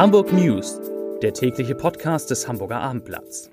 Hamburg News, der tägliche Podcast des Hamburger Abendblatts.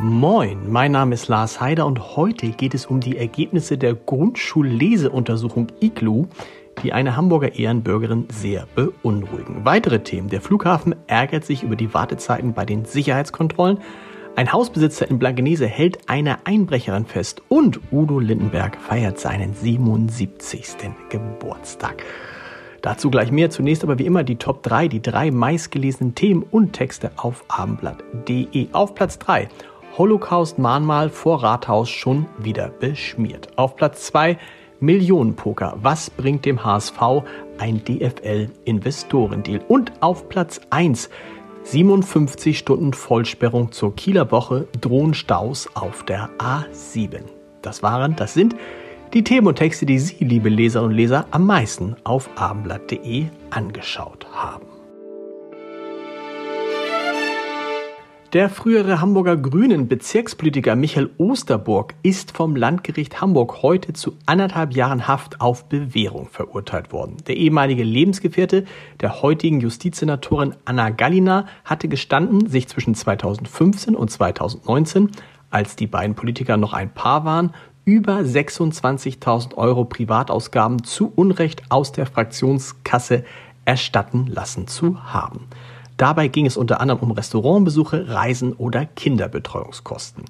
Moin, mein Name ist Lars Heider und heute geht es um die Ergebnisse der Grundschulleseuntersuchung IGLU, die eine Hamburger Ehrenbürgerin sehr beunruhigen. Weitere Themen. Der Flughafen ärgert sich über die Wartezeiten bei den Sicherheitskontrollen. Ein Hausbesitzer in Blankenese hält eine Einbrecherin fest und Udo Lindenberg feiert seinen 77. Geburtstag. Dazu gleich mehr. Zunächst aber wie immer die Top 3, die drei meistgelesenen Themen und Texte auf abendblatt.de. Auf Platz 3 Holocaust-Mahnmal vor Rathaus schon wieder beschmiert. Auf Platz 2 Millionenpoker. Was bringt dem HSV ein DFL-Investorendeal? Und auf Platz 1 57 Stunden Vollsperrung zur Kieler Woche drohen Staus auf der A7. Das waren, das sind die Themen und Texte, die Sie, liebe Leserinnen und Leser, am meisten auf abendblatt.de angeschaut haben. Der frühere Hamburger Grünen Bezirkspolitiker Michael Osterburg ist vom Landgericht Hamburg heute zu anderthalb Jahren Haft auf Bewährung verurteilt worden. Der ehemalige Lebensgefährte der heutigen Justizsenatorin Anna Gallina hatte gestanden, sich zwischen 2015 und 2019, als die beiden Politiker noch ein Paar waren, über 26.000 Euro Privatausgaben zu Unrecht aus der Fraktionskasse erstatten lassen zu haben. Dabei ging es unter anderem um Restaurantbesuche, Reisen oder Kinderbetreuungskosten.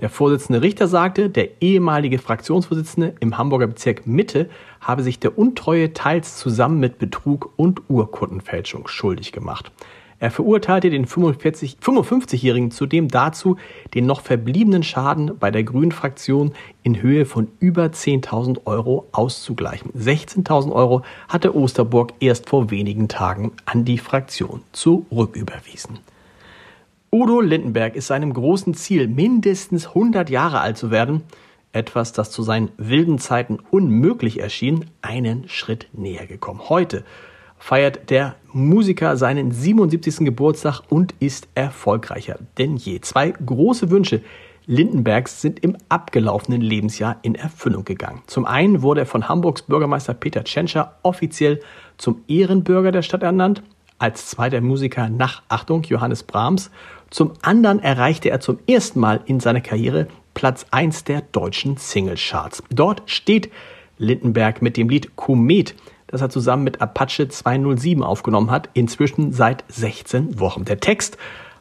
Der Vorsitzende Richter sagte, der ehemalige Fraktionsvorsitzende im Hamburger Bezirk Mitte habe sich der Untreue teils zusammen mit Betrug und Urkundenfälschung schuldig gemacht. Er verurteilte den 55-Jährigen zudem dazu, den noch verbliebenen Schaden bei der Grünen-Fraktion in Höhe von über 10.000 Euro auszugleichen. 16.000 Euro hatte Osterburg erst vor wenigen Tagen an die Fraktion zurücküberwiesen. Udo Lindenberg ist seinem großen Ziel, mindestens 100 Jahre alt zu werden, etwas, das zu seinen wilden Zeiten unmöglich erschien, einen Schritt näher gekommen. Heute feiert der Musiker seinen 77. Geburtstag und ist erfolgreicher denn je. Zwei große Wünsche Lindenbergs sind im abgelaufenen Lebensjahr in Erfüllung gegangen. Zum einen wurde er von Hamburgs Bürgermeister Peter Tschentscher offiziell zum Ehrenbürger der Stadt ernannt, als zweiter Musiker nach Achtung Johannes Brahms. Zum anderen erreichte er zum ersten Mal in seiner Karriere Platz 1 der deutschen Singlecharts. Dort steht Lindenberg mit dem Lied Komet das er zusammen mit Apache 207 aufgenommen hat, inzwischen seit 16 Wochen. Der Text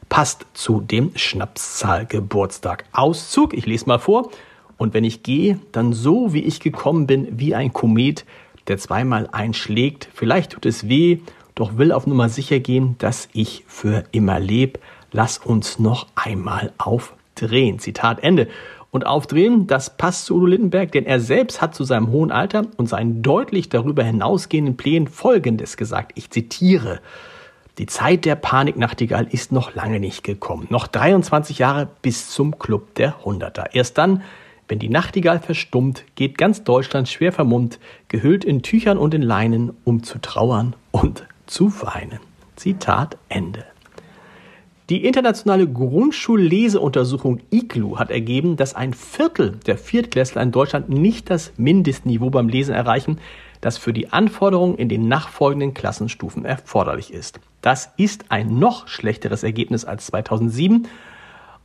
passt zu dem Schnapszahl-Geburtstag. Auszug, ich lese mal vor. Und wenn ich gehe, dann so wie ich gekommen bin, wie ein Komet, der zweimal einschlägt. Vielleicht tut es weh, doch will auf Nummer sicher gehen, dass ich für immer leb. Lass uns noch einmal aufdrehen. Zitat Ende und aufdrehen. Das passt zu Udo Lindenberg, denn er selbst hat zu seinem hohen Alter und seinen deutlich darüber hinausgehenden Plänen Folgendes gesagt. Ich zitiere. Die Zeit der Paniknachtigall ist noch lange nicht gekommen. Noch 23 Jahre bis zum Club der Hunderter. Erst dann, wenn die Nachtigall verstummt, geht ganz Deutschland schwer vermummt, gehüllt in Tüchern und in Leinen, um zu trauern und zu weinen. Zitat Ende. Die internationale Grundschulleseuntersuchung IGLU hat ergeben, dass ein Viertel der Viertklässler in Deutschland nicht das Mindestniveau beim Lesen erreichen, das für die Anforderungen in den nachfolgenden Klassenstufen erforderlich ist. Das ist ein noch schlechteres Ergebnis als 2007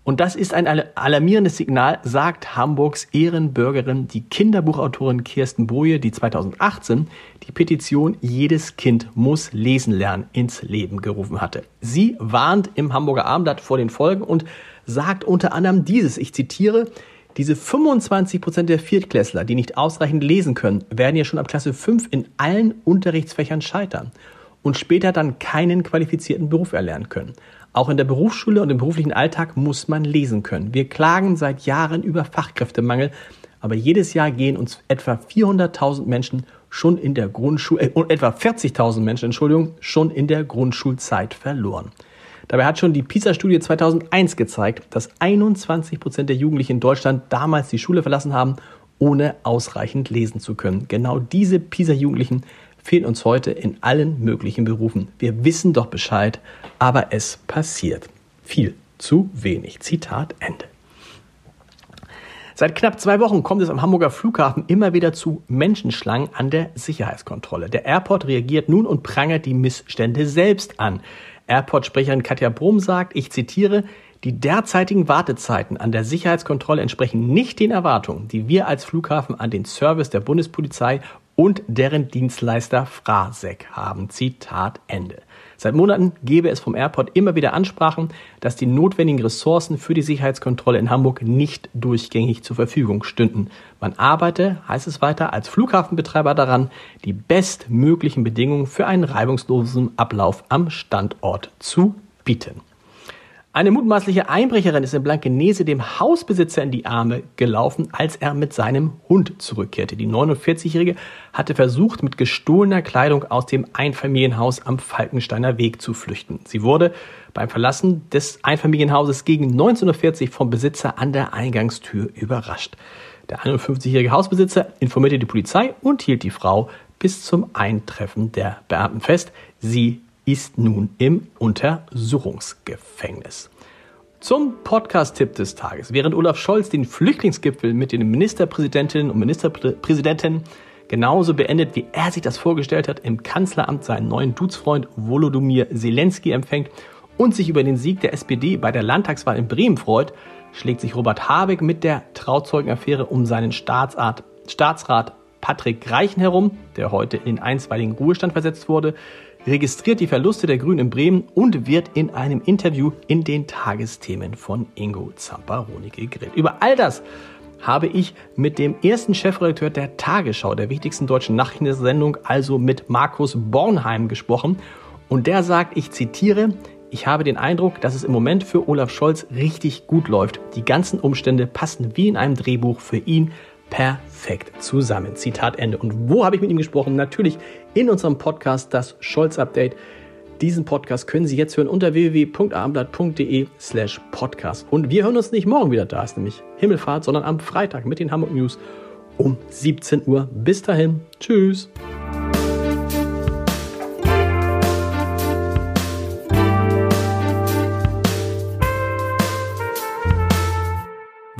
und das ist ein alarmierendes Signal, sagt Hamburgs Ehrenbürgerin, die Kinderbuchautorin Kirsten Boje, die 2018 die Petition Jedes Kind muss lesen lernen ins Leben gerufen hatte. Sie warnt im Hamburger Abendblatt vor den Folgen und sagt unter anderem dieses, ich zitiere, diese 25 Prozent der Viertklässler, die nicht ausreichend lesen können, werden ja schon ab Klasse 5 in allen Unterrichtsfächern scheitern und später dann keinen qualifizierten Beruf erlernen können. Auch in der Berufsschule und im beruflichen Alltag muss man lesen können. Wir klagen seit Jahren über Fachkräftemangel, aber jedes Jahr gehen uns etwa 400.000 Menschen schon in der Grundschule, äh, etwa 40.000 Menschen, Entschuldigung, schon in der Grundschulzeit verloren. Dabei hat schon die PISA-Studie 2001 gezeigt, dass 21 Prozent der Jugendlichen in Deutschland damals die Schule verlassen haben, ohne ausreichend lesen zu können. Genau diese PISA-Jugendlichen fehlen uns heute in allen möglichen Berufen. Wir wissen doch Bescheid, aber es passiert viel zu wenig. Zitat Ende. Seit knapp zwei Wochen kommt es am Hamburger Flughafen immer wieder zu Menschenschlangen an der Sicherheitskontrolle. Der Airport reagiert nun und prangert die Missstände selbst an. Airport-Sprecherin Katja Brum sagt, ich zitiere, die derzeitigen Wartezeiten an der Sicherheitskontrolle entsprechen nicht den Erwartungen, die wir als Flughafen an den Service der Bundespolizei und deren Dienstleister Frasec haben. Zitat Ende. Seit Monaten gebe es vom Airport immer wieder Ansprachen, dass die notwendigen Ressourcen für die Sicherheitskontrolle in Hamburg nicht durchgängig zur Verfügung stünden. Man arbeite, heißt es weiter, als Flughafenbetreiber daran, die bestmöglichen Bedingungen für einen reibungslosen Ablauf am Standort zu bieten. Eine mutmaßliche Einbrecherin ist in Blankenese dem Hausbesitzer in die Arme gelaufen, als er mit seinem Hund zurückkehrte. Die 49-Jährige hatte versucht, mit gestohlener Kleidung aus dem Einfamilienhaus am Falkensteiner Weg zu flüchten. Sie wurde beim Verlassen des Einfamilienhauses gegen 19.40 Uhr vom Besitzer an der Eingangstür überrascht. Der 51-jährige Hausbesitzer informierte die Polizei und hielt die Frau bis zum Eintreffen der Beamten fest. Sie ist nun im Untersuchungsgefängnis. Zum Podcast-Tipp des Tages. Während Olaf Scholz den Flüchtlingsgipfel mit den Ministerpräsidentinnen und Ministerpräsidenten genauso beendet, wie er sich das vorgestellt hat, im Kanzleramt seinen neuen Dudesfreund Volodymyr Zelensky empfängt und sich über den Sieg der SPD bei der Landtagswahl in Bremen freut, schlägt sich Robert Habeck mit der Trauzeugenaffäre um seinen Staatsrat, Patrick Reichen herum, der heute in einstweiligen Ruhestand versetzt wurde, registriert die Verluste der Grünen in Bremen und wird in einem Interview in den Tagesthemen von Ingo Zamparoni gegrillt. Über all das habe ich mit dem ersten Chefredakteur der Tagesschau, der wichtigsten deutschen Nachrichtensendung, also mit Markus Bornheim gesprochen. Und der sagt, ich zitiere, ich habe den Eindruck, dass es im Moment für Olaf Scholz richtig gut läuft. Die ganzen Umstände passen wie in einem Drehbuch für ihn perfekt zusammen. Zitat Ende. Und wo habe ich mit ihm gesprochen? Natürlich in unserem Podcast, das Scholz-Update. Diesen Podcast können Sie jetzt hören unter www.abendblatt.de slash podcast. Und wir hören uns nicht morgen wieder, da ist nämlich Himmelfahrt, sondern am Freitag mit den Hamburg News um 17 Uhr. Bis dahin, tschüss.